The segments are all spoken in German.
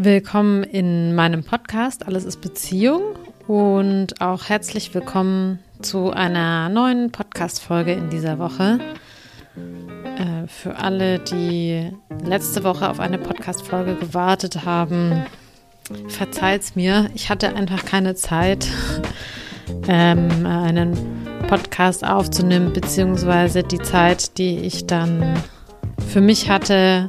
Willkommen in meinem Podcast Alles ist Beziehung und auch herzlich willkommen zu einer neuen Podcast-Folge in dieser Woche. Äh, für alle, die letzte Woche auf eine Podcast-Folge gewartet haben, verzeiht's mir. Ich hatte einfach keine Zeit, ähm, einen Podcast aufzunehmen, beziehungsweise die Zeit, die ich dann für mich hatte,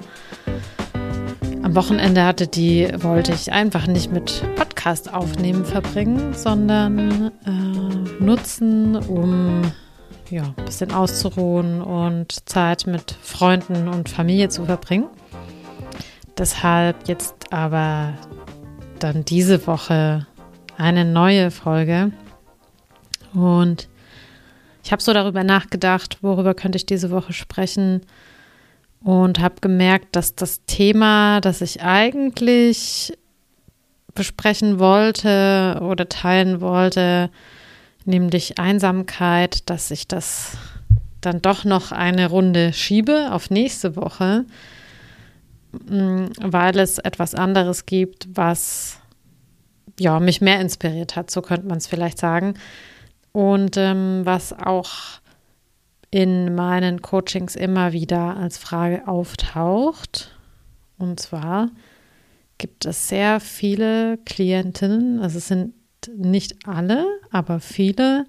am Wochenende hatte, die wollte ich einfach nicht mit Podcast aufnehmen verbringen, sondern äh, nutzen, um ja, ein bisschen auszuruhen und Zeit mit Freunden und Familie zu verbringen. Deshalb jetzt aber dann diese Woche eine neue Folge. Und ich habe so darüber nachgedacht, worüber könnte ich diese Woche sprechen und habe gemerkt, dass das Thema, das ich eigentlich besprechen wollte oder teilen wollte, nämlich Einsamkeit, dass ich das dann doch noch eine Runde schiebe auf nächste Woche, mm, weil es etwas anderes gibt, was ja mich mehr inspiriert hat, so könnte man es vielleicht sagen. Und ähm, was auch in meinen Coachings immer wieder als Frage auftaucht. Und zwar gibt es sehr viele Klientinnen, also es sind nicht alle, aber viele,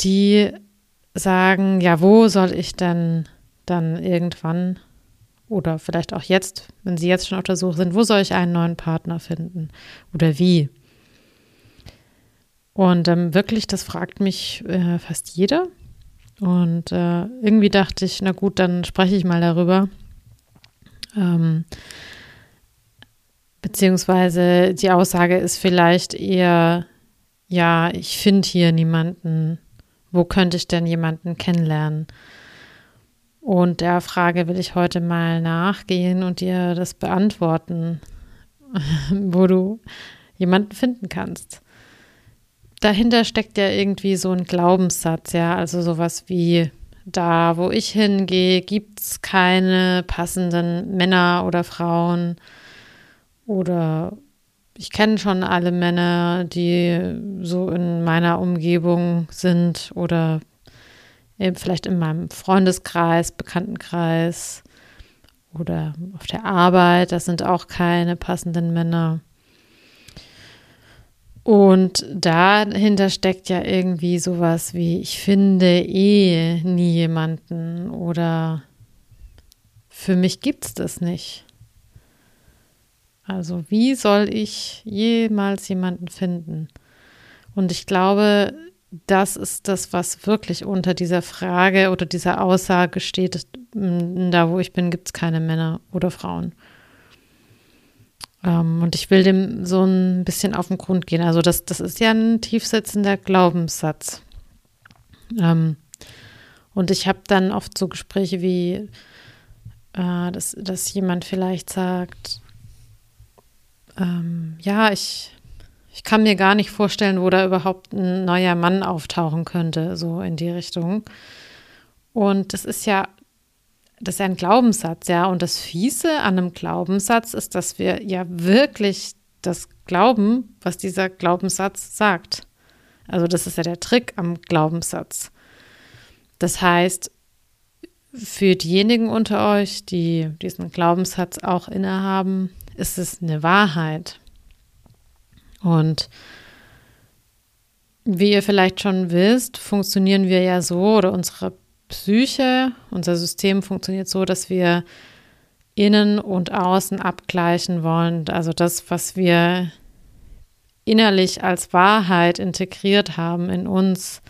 die sagen, ja, wo soll ich denn dann irgendwann oder vielleicht auch jetzt, wenn sie jetzt schon auf der Suche sind, wo soll ich einen neuen Partner finden oder wie? Und ähm, wirklich, das fragt mich äh, fast jeder. Und äh, irgendwie dachte ich, na gut, dann spreche ich mal darüber. Ähm, beziehungsweise die Aussage ist vielleicht eher, ja, ich finde hier niemanden. Wo könnte ich denn jemanden kennenlernen? Und der Frage will ich heute mal nachgehen und dir das beantworten, wo du jemanden finden kannst dahinter steckt ja irgendwie so ein Glaubenssatz, ja, also sowas wie da, wo ich hingehe, gibt es keine passenden Männer oder Frauen. Oder ich kenne schon alle Männer, die so in meiner Umgebung sind oder eben vielleicht in meinem Freundeskreis, Bekanntenkreis oder auf der Arbeit, das sind auch keine passenden Männer. Und dahinter steckt ja irgendwie sowas wie, ich finde eh nie jemanden oder für mich gibt es das nicht. Also wie soll ich jemals jemanden finden? Und ich glaube, das ist das, was wirklich unter dieser Frage oder dieser Aussage steht, da wo ich bin, gibt es keine Männer oder Frauen. Ähm, und ich will dem so ein bisschen auf den Grund gehen. Also das, das ist ja ein tiefsitzender Glaubenssatz. Ähm, und ich habe dann oft so Gespräche wie, äh, dass, dass jemand vielleicht sagt, ähm, ja, ich, ich kann mir gar nicht vorstellen, wo da überhaupt ein neuer Mann auftauchen könnte, so in die Richtung. Und das ist ja das ist ein Glaubenssatz, ja. Und das Fiese an einem Glaubenssatz ist, dass wir ja wirklich das glauben, was dieser Glaubenssatz sagt. Also das ist ja der Trick am Glaubenssatz. Das heißt, für diejenigen unter euch, die diesen Glaubenssatz auch innehaben, ist es eine Wahrheit. Und wie ihr vielleicht schon wisst, funktionieren wir ja so oder unsere Psyche, unser System funktioniert so, dass wir innen und außen abgleichen wollen. Also das, was wir innerlich als Wahrheit integriert haben in uns,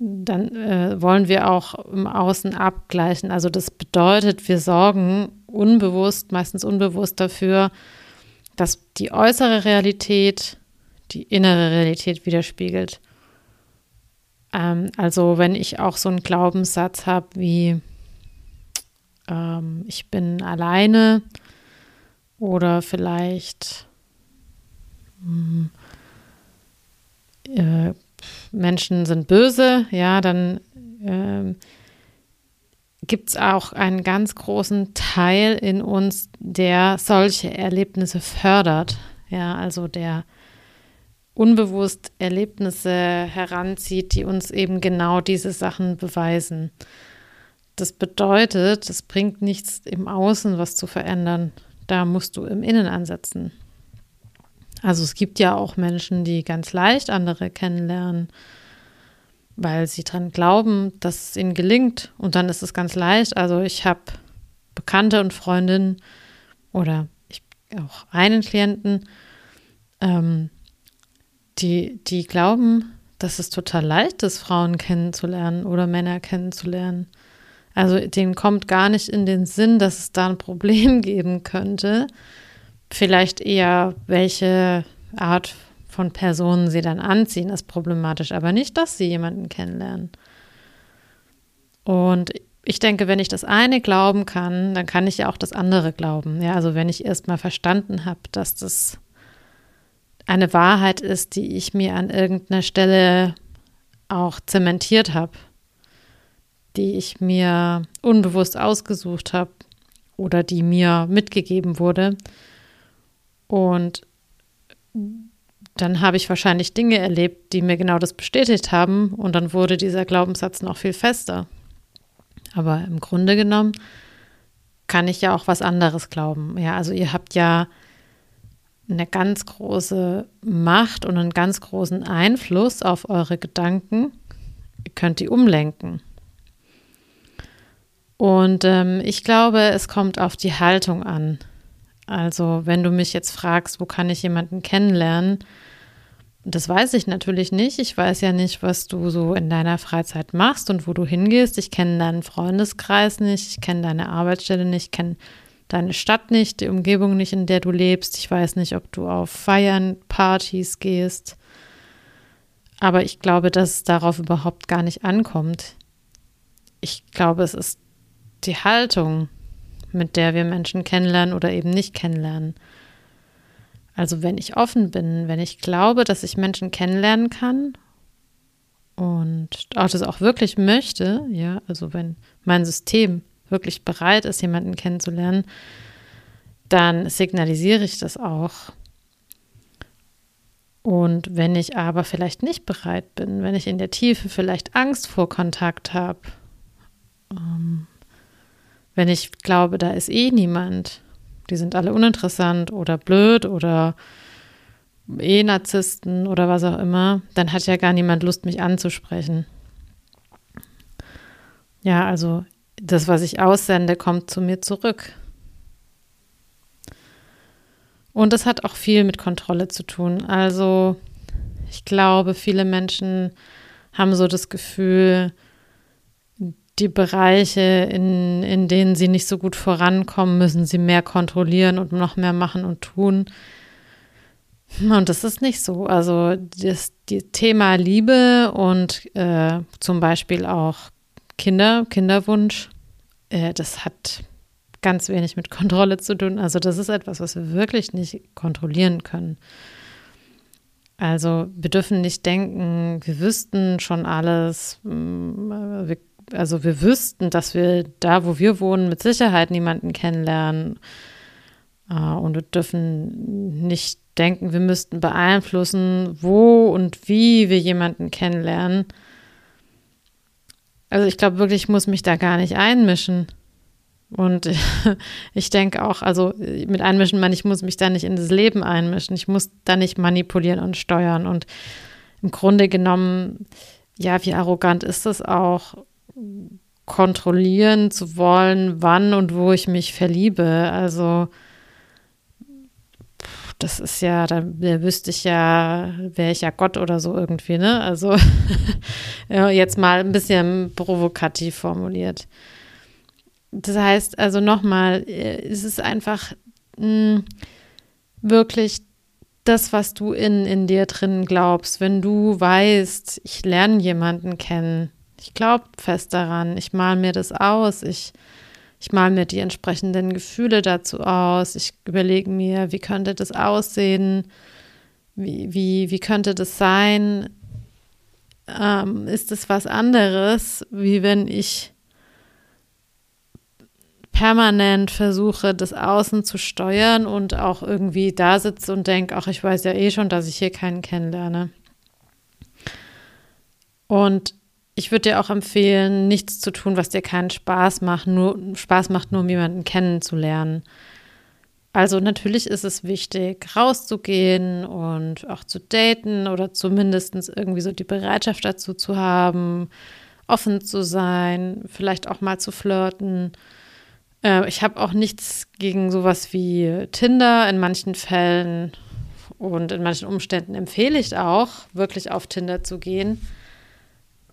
dann äh, wollen wir auch im Außen abgleichen. Also das bedeutet, wir sorgen unbewusst, meistens unbewusst dafür, dass die äußere Realität die innere Realität widerspiegelt. Ähm, also wenn ich auch so einen Glaubenssatz habe wie ähm, ich bin alleine oder vielleicht mh, hm, äh, Menschen sind böse, ja, dann äh, gibt es auch einen ganz großen Teil in uns, der solche Erlebnisse fördert. Ja, also der unbewusst Erlebnisse heranzieht, die uns eben genau diese Sachen beweisen. Das bedeutet, es bringt nichts im Außen was zu verändern. Da musst du im Innen ansetzen. Also es gibt ja auch Menschen, die ganz leicht andere kennenlernen, weil sie dran glauben, dass es ihnen gelingt. Und dann ist es ganz leicht. Also ich habe Bekannte und Freundinnen oder ich, auch einen Klienten, ähm, die, die glauben, dass es total leicht ist, Frauen kennenzulernen oder Männer kennenzulernen. Also denen kommt gar nicht in den Sinn, dass es da ein Problem geben könnte. Vielleicht eher, welche Art von Personen sie dann anziehen, ist problematisch, aber nicht, dass sie jemanden kennenlernen. Und ich denke, wenn ich das eine glauben kann, dann kann ich ja auch das andere glauben. Ja, also wenn ich erst mal verstanden habe, dass das eine Wahrheit ist, die ich mir an irgendeiner Stelle auch zementiert habe, die ich mir unbewusst ausgesucht habe oder die mir mitgegeben wurde. Und dann habe ich wahrscheinlich Dinge erlebt, die mir genau das bestätigt haben und dann wurde dieser Glaubenssatz noch viel fester. Aber im Grunde genommen kann ich ja auch was anderes glauben. Ja, also ihr habt ja eine ganz große Macht und einen ganz großen Einfluss auf eure Gedanken. Ihr könnt die umlenken. Und ähm, ich glaube, es kommt auf die Haltung an. Also, wenn du mich jetzt fragst, wo kann ich jemanden kennenlernen, das weiß ich natürlich nicht. Ich weiß ja nicht, was du so in deiner Freizeit machst und wo du hingehst. Ich kenne deinen Freundeskreis nicht, ich kenne deine Arbeitsstelle nicht, ich kenne deine Stadt nicht, die Umgebung nicht, in der du lebst. Ich weiß nicht, ob du auf Feiern, Partys gehst. Aber ich glaube, dass es darauf überhaupt gar nicht ankommt. Ich glaube, es ist die Haltung, mit der wir Menschen kennenlernen oder eben nicht kennenlernen. Also wenn ich offen bin, wenn ich glaube, dass ich Menschen kennenlernen kann und auch das auch wirklich möchte, ja, also wenn mein System wirklich bereit ist, jemanden kennenzulernen, dann signalisiere ich das auch. Und wenn ich aber vielleicht nicht bereit bin, wenn ich in der Tiefe vielleicht Angst vor Kontakt habe, ähm, wenn ich glaube, da ist eh niemand, die sind alle uninteressant oder blöd oder eh Narzissten oder was auch immer, dann hat ja gar niemand Lust, mich anzusprechen. Ja, also das, was ich aussende, kommt zu mir zurück. Und das hat auch viel mit Kontrolle zu tun. Also ich glaube, viele Menschen haben so das Gefühl, die Bereiche, in, in denen sie nicht so gut vorankommen, müssen sie mehr kontrollieren und noch mehr machen und tun. Und das ist nicht so. Also das die Thema Liebe und äh, zum Beispiel auch Kinder, Kinderwunsch, äh, das hat ganz wenig mit Kontrolle zu tun. Also das ist etwas, was wir wirklich nicht kontrollieren können. Also wir dürfen nicht denken, wir wüssten schon alles. Mm, also wir wüssten, dass wir da, wo wir wohnen, mit Sicherheit niemanden kennenlernen. Äh, und wir dürfen nicht denken, wir müssten beeinflussen, wo und wie wir jemanden kennenlernen. Also ich glaube wirklich, ich muss mich da gar nicht einmischen. Und ich denke auch, also mit einmischen, man, ich muss mich da nicht in das Leben einmischen. Ich muss da nicht manipulieren und steuern. Und im Grunde genommen, ja, wie arrogant ist das auch, kontrollieren zu wollen, wann und wo ich mich verliebe. Also das ist ja, da, da wüsste ich ja, wäre ich ja Gott oder so irgendwie, ne? Also jetzt mal ein bisschen provokativ formuliert. Das heißt also nochmal, äh, es ist einfach mh, hm, wirklich das, was du in, in dir drin glaubst. Wenn du weißt, ich lerne jemanden kennen, ich glaube fest daran, ich mal mir das aus, ich ich male mir die entsprechenden Gefühle dazu aus. Ich überlege mir, wie könnte das aussehen? Wie, wie, wie könnte das sein? Ähm, ist es was anderes, wie wenn ich permanent versuche, das Außen zu steuern und auch irgendwie da sitze und denke, ach, ich weiß ja eh schon, dass ich hier keinen kennenlerne. Und ich würde dir auch empfehlen, nichts zu tun, was dir keinen Spaß macht, nur Spaß macht, nur um jemanden kennenzulernen. Also natürlich ist es wichtig, rauszugehen und auch zu daten oder zumindest irgendwie so die Bereitschaft dazu zu haben, offen zu sein, vielleicht auch mal zu flirten. Äh, ich habe auch nichts gegen sowas wie Tinder in manchen Fällen und in manchen Umständen empfehle ich auch, wirklich auf Tinder zu gehen.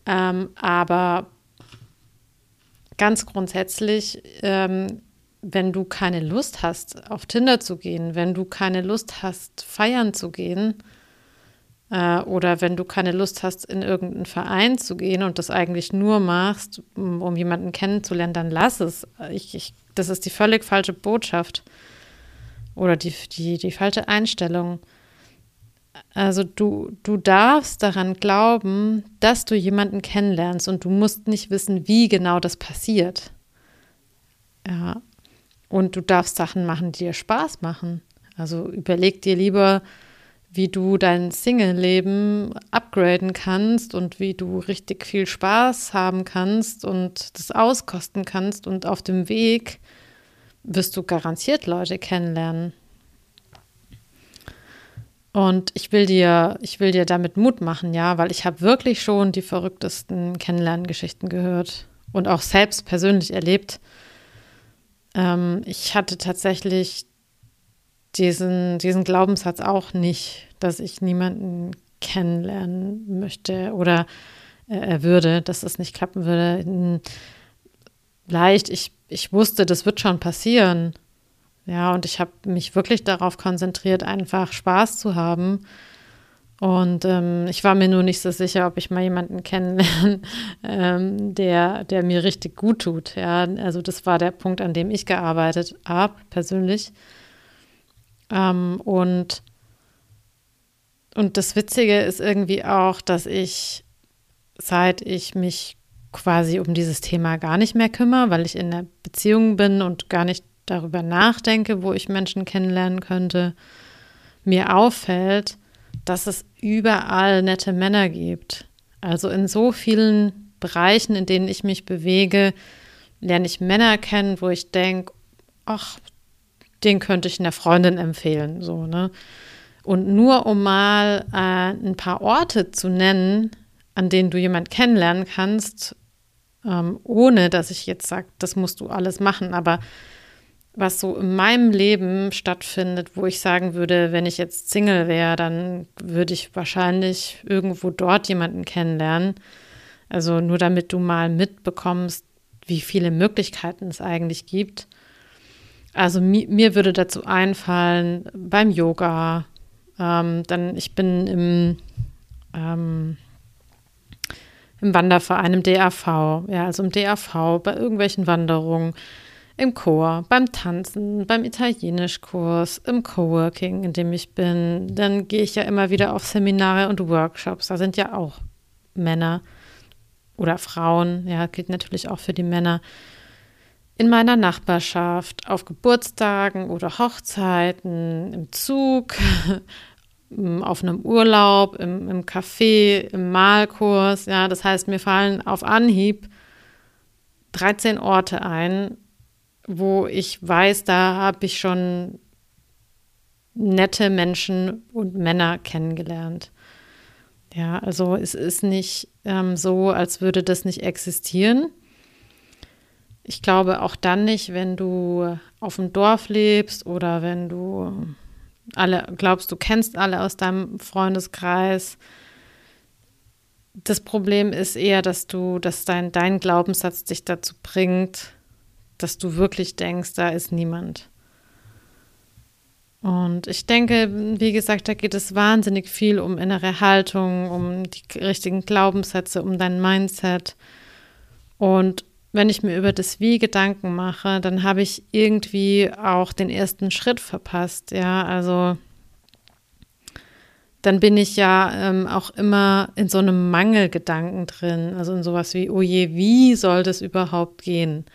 Ähm, aber ganz grundsätzlich, ähm, wenn du keine Lust hast, auf Tinder zu gehen, wenn du keine Lust hast, feiern zu gehen, äh, oder wenn du keine Lust hast, in irgendeinen Verein zu gehen und das eigentlich nur machst, um, um jemanden kennenzulernen, dann lass es. Ich, ich, das ist die völlig falsche Botschaft oder die, die, die falsche Einstellung. Also du, du darfst daran glauben, dass du jemanden kennenlernst und du musst nicht wissen, wie genau das passiert. Ja. Und du darfst Sachen machen, die dir Spaß machen. Also überleg dir lieber, wie du dein Single-Leben upgraden kannst und wie du richtig viel Spaß haben kannst und das auskosten kannst. Und auf dem Weg wirst du garantiert Leute kennenlernen. Und ich will dir, ich will dir damit Mut machen, ja, weil ich habe wirklich schon die verrücktesten Kennenlerngeschichten gehört und auch selbst persönlich erlebt. Ähm, ich hatte tatsächlich diesen, diesen Glaubenssatz auch nicht, dass ich niemanden kennenlernen möchte oder äh, würde, dass das nicht klappen würde. Leicht, ich, ich wusste, das wird schon passieren. Ja, und ich habe mich wirklich darauf konzentriert, einfach Spaß zu haben. Und ähm, ich war mir nur nicht so sicher, ob ich mal jemanden kennenlerne, ähm, der, der mir richtig gut tut. Ja, also das war der Punkt, an dem ich gearbeitet habe, persönlich. Ähm, und, und das Witzige ist irgendwie auch, dass ich, seit ich mich quasi um dieses Thema gar nicht mehr kümmere, weil ich in der Beziehung bin und gar nicht darüber nachdenke, wo ich Menschen kennenlernen könnte, mir auffällt, dass es überall nette Männer gibt. Also in so vielen Bereichen, in denen ich mich bewege, lerne ich Männer kennen, wo ich denke, ach, den könnte ich einer Freundin empfehlen, so, ne? Und nur um mal äh, ein paar Orte zu nennen, an denen du jemanden kennenlernen kannst, ähm, ohne dass ich jetzt sage, das musst du alles machen, aber was so in meinem Leben stattfindet, wo ich sagen würde, wenn ich jetzt Single wäre, dann würde ich wahrscheinlich irgendwo dort jemanden kennenlernen. Also nur damit du mal mitbekommst, wie viele Möglichkeiten es eigentlich gibt. Also mi mir würde dazu einfallen, beim Yoga, ähm, dann ich bin im, ähm, im Wanderverein, im DAV, ja, also im DAV, bei irgendwelchen Wanderungen, im Chor, beim Tanzen, beim Italienischkurs, im Coworking, in dem ich bin. Dann gehe ich ja immer wieder auf Seminare und Workshops. Da sind ja auch Männer oder Frauen, ja, gilt natürlich auch für die Männer in meiner Nachbarschaft, auf Geburtstagen oder Hochzeiten, im Zug, auf einem Urlaub, im, im Café, im Malkurs. Ja, das heißt, mir fallen auf Anhieb 13 Orte ein, wo ich weiß, da habe ich schon nette Menschen und Männer kennengelernt. Ja, also es ist nicht ähm, so, als würde das nicht existieren. Ich glaube auch dann nicht, wenn du auf dem Dorf lebst oder wenn du alle glaubst, du kennst alle aus deinem Freundeskreis. Das Problem ist eher, dass du, dass dein, dein Glaubenssatz dich dazu bringt, dass du wirklich denkst, da ist niemand. Und ich denke, wie gesagt, da geht es wahnsinnig viel um innere Haltung, um die richtigen Glaubenssätze, um dein Mindset. Und wenn ich mir über das Wie Gedanken mache, dann habe ich irgendwie auch den ersten Schritt verpasst. Ja, also dann bin ich ja ähm, auch immer in so einem Mangelgedanken drin. Also in sowas wie, oh je, wie soll das überhaupt gehen?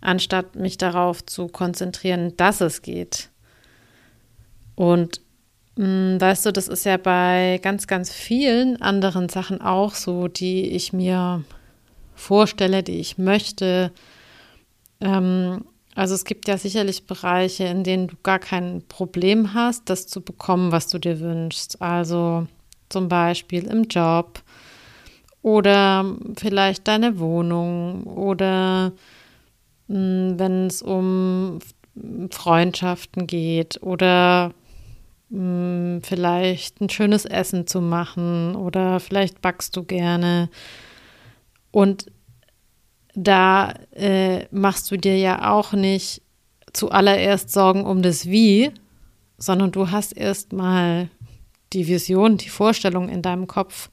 Anstatt mich darauf zu konzentrieren, dass es geht. Und mh, hm, weißt du, das ist ja bei ganz, ganz vielen anderen Sachen auch so, die ich mir vorstelle, die ich möchte. Ähm, also es gibt ja sicherlich Bereiche, in denen du gar kein Problem hast, das zu bekommen, was du dir wünschst. Also zum Beispiel im Job oder vielleicht deine Wohnung oder wenn es um Freundschaften geht oder hm, vielleicht ein schönes Essen zu machen oder vielleicht backst du gerne. Und da äh, machst du dir ja auch nicht zuallererst Sorgen um das Wie, sondern du hast erstmal die Vision, die Vorstellung in deinem Kopf,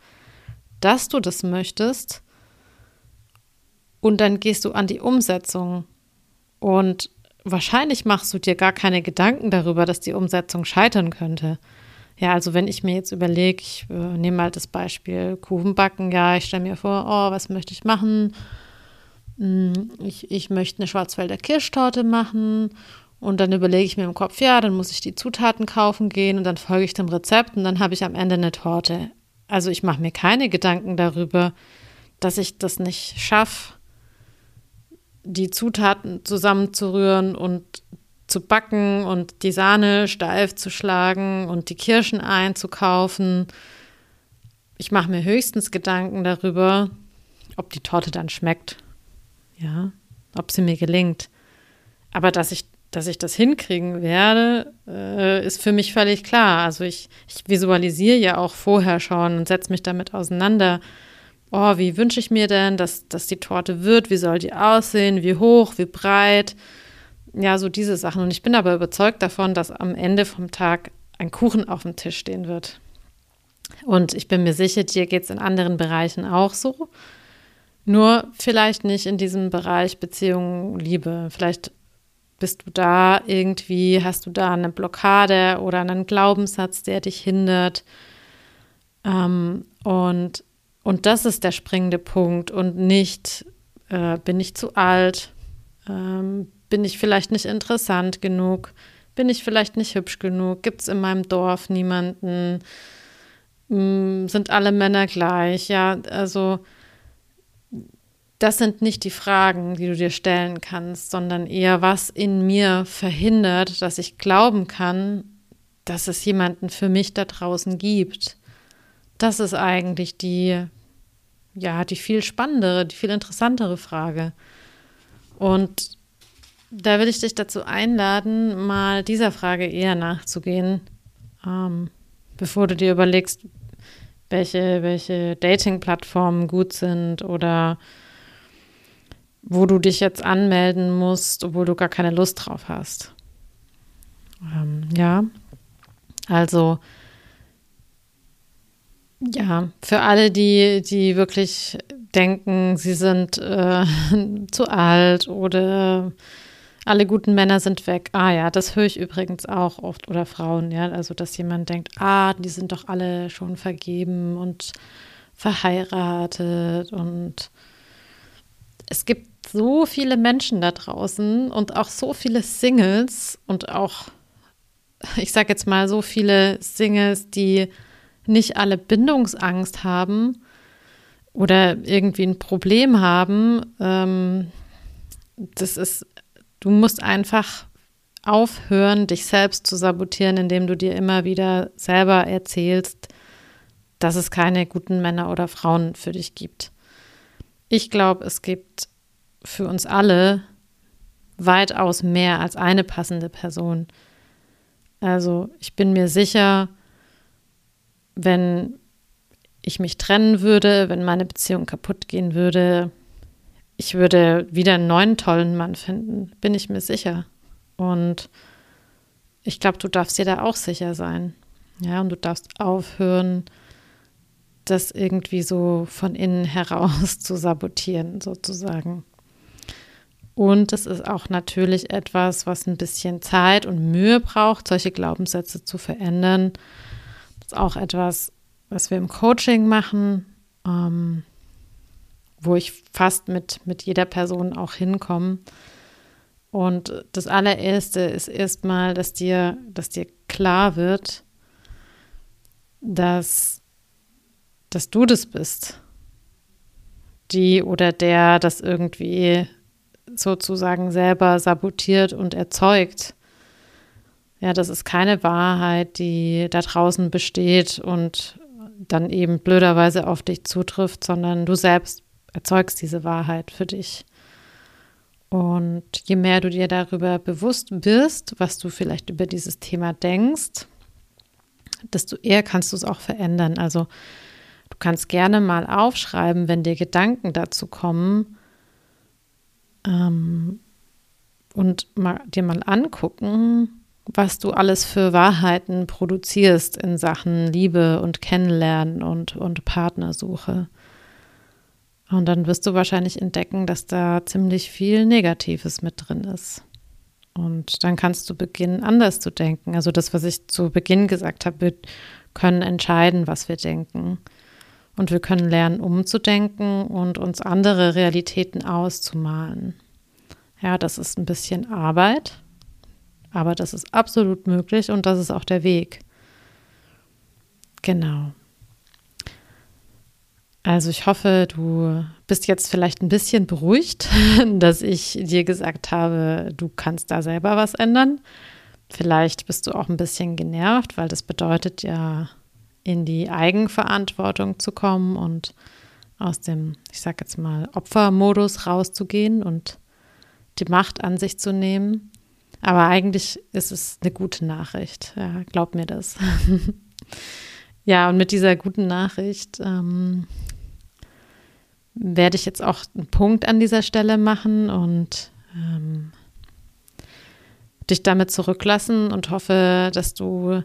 dass du das möchtest. Und dann gehst du an die Umsetzung. Und wahrscheinlich machst du dir gar keine Gedanken darüber, dass die Umsetzung scheitern könnte. Ja, also wenn ich mir jetzt überlege, ich äh, nehme mal das Beispiel Kuchen backen, ja, ich stelle mir vor, oh, was möchte ich machen? Hm, ich, ich möchte eine Schwarzwälder Kirschtorte machen und dann überlege ich mir im Kopf, ja, dann muss ich die Zutaten kaufen gehen und dann folge ich dem Rezept und dann habe ich am Ende eine Torte. Also ich mache mir keine Gedanken darüber, dass ich das nicht schaffe, die Zutaten zusammenzurühren und zu backen und die Sahne steif zu schlagen und die Kirschen einzukaufen. Ich mache mir höchstens Gedanken darüber, ob die Torte dann schmeckt ja, ob sie mir gelingt. Aber dass ich, dass ich das hinkriegen werde, äh, ist für mich völlig klar. Also ich, ich visualisiere ja auch vorher schon und setze mich damit auseinander. Oh, wie wünsche ich mir denn, dass, dass die Torte wird? Wie soll die aussehen? Wie hoch? Wie breit? Ja, so diese Sachen. Und ich bin aber überzeugt davon, dass am Ende vom Tag ein Kuchen auf dem Tisch stehen wird. Und ich bin mir sicher, dir geht es in anderen Bereichen auch so. Nur vielleicht nicht in diesem Bereich Beziehung, Liebe. Vielleicht bist du da irgendwie, hast du da eine Blockade oder einen Glaubenssatz, der dich hindert. Ähm, und, und das ist der springende Punkt. Und nicht, äh, bin ich zu alt, ähm, bin ich vielleicht nicht interessant genug, bin ich vielleicht nicht hübsch genug, gibt es in meinem Dorf niemanden, ähm, sind alle Männer gleich, ja, also das sind nicht die Fragen, die du dir stellen kannst, sondern eher, was in mir verhindert, dass ich glauben kann, dass es jemanden für mich da draußen gibt. Das ist eigentlich die, ja, die viel spannendere, die viel interessantere Frage. Und da will ich dich dazu einladen, mal dieser Frage eher nachzugehen, ähm, bevor du dir überlegst, welche, welche Dating-Plattformen gut sind oder wo du dich jetzt anmelden musst, obwohl du gar keine Lust drauf hast. Ähm, ja, also ja, für alle, die, die wirklich denken, sie sind äh, zu alt oder alle guten Männer sind weg. Ah ja, das höre ich übrigens auch oft oder Frauen, ja, also dass jemand denkt, ah, die sind doch alle schon vergeben und verheiratet und es gibt so viele Menschen da draußen und auch so viele Singles und auch, ich sage jetzt mal, so viele Singles, die nicht alle Bindungsangst haben oder irgendwie ein Problem haben. Ähm, das ist, du musst einfach aufhören, dich selbst zu sabotieren, indem du dir immer wieder selber erzählst, dass es keine guten Männer oder Frauen für dich gibt. Ich glaube, es gibt für uns alle weitaus mehr als eine passende Person. Also ich bin mir sicher, wenn ich mich trennen würde, wenn meine Beziehung kaputt gehen würde, ich würde wieder einen neuen tollen Mann finden, bin ich mir sicher. Und ich glaube, du darfst dir da auch sicher sein. Ja, und du darfst aufhören, das irgendwie so von innen heraus zu sabotieren, sozusagen. Und es ist auch natürlich etwas, was ein bisschen Zeit und Mühe braucht, solche Glaubenssätze zu verändern. Ist auch etwas, was wir im Coaching machen, ähm, wo ich fast mit, mit jeder Person auch hinkomme. Und das allererste ist erstmal, dass dir, dass dir klar wird, dass, dass du das bist. Die oder der das irgendwie sozusagen selber sabotiert und erzeugt. Ja, das ist keine Wahrheit, die da draußen besteht und dann eben blöderweise auf dich zutrifft, sondern du selbst erzeugst diese Wahrheit für dich. Und je mehr du dir darüber bewusst wirst, was du vielleicht über dieses Thema denkst, desto eher kannst du es auch verändern. Also du kannst gerne mal aufschreiben, wenn dir Gedanken dazu kommen ähm, und mal, dir mal angucken, was du alles für Wahrheiten produzierst in Sachen Liebe und Kennenlernen und, und Partnersuche. Und dann wirst du wahrscheinlich entdecken, dass da ziemlich viel Negatives mit drin ist. Und dann kannst du beginnen, anders zu denken. Also das, was ich zu Beginn gesagt habe, wir können entscheiden, was wir denken. Und wir können lernen, umzudenken und uns andere Realitäten auszumalen. Ja, das ist ein bisschen Arbeit, aber das ist absolut möglich und das ist auch der Weg. Genau. Also ich hoffe, du bist jetzt vielleicht ein bisschen beruhigt, dass ich dir gesagt habe, du kannst da selber was ändern. Vielleicht bist du auch ein bisschen genervt, weil das bedeutet ja, in die Eigenverantwortung zu kommen und aus dem, ich sag jetzt mal, Opfermodus rauszugehen und die Macht an sich zu nehmen. Aber eigentlich ist es eine gute Nachricht. Ja, glaub mir das. ja, und mit dieser guten Nachricht ähm, werde ich jetzt auch einen Punkt an dieser Stelle machen und ähm, dich damit zurücklassen und hoffe, dass du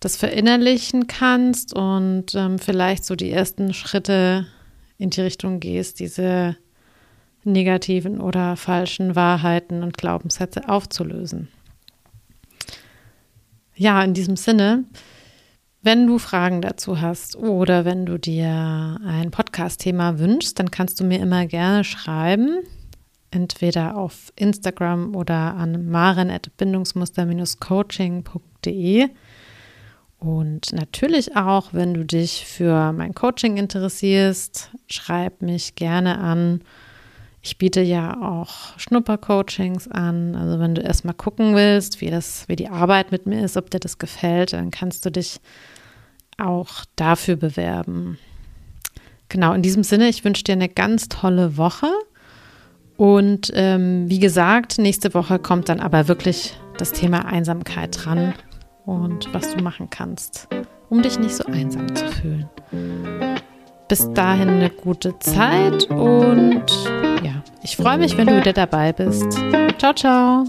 das verinnerlichen kannst und ähm, vielleicht so die ersten Schritte in die Richtung gehst, diese negativen oder falschen Wahrheiten und Glaubenssätze aufzulösen. Ja, in diesem Sinne, wenn du Fragen dazu hast oder wenn du dir ein Podcast-Thema wünschst, dann kannst du mir immer gerne schreiben, entweder auf Instagram oder an maren.bindungsmuster-coaching.de. Und natürlich auch, wenn du dich für mein Coaching interessierst, schreib mich gerne an ich biete ja auch Schnuppercoachings an. Also wenn du erstmal gucken willst, wie das, wie die Arbeit mit mir ist, ob dir das gefällt, dann kannst du dich auch dafür bewerben. Genau, in diesem Sinne, ich wünsche dir eine ganz tolle Woche. Und ähm, wie gesagt, nächste Woche kommt dann aber wirklich das Thema Einsamkeit dran und was du machen kannst, um dich nicht so einsam zu fühlen. Bis dahin eine gute Zeit und ich freue mich, wenn du wieder dabei bist. Ciao, ciao.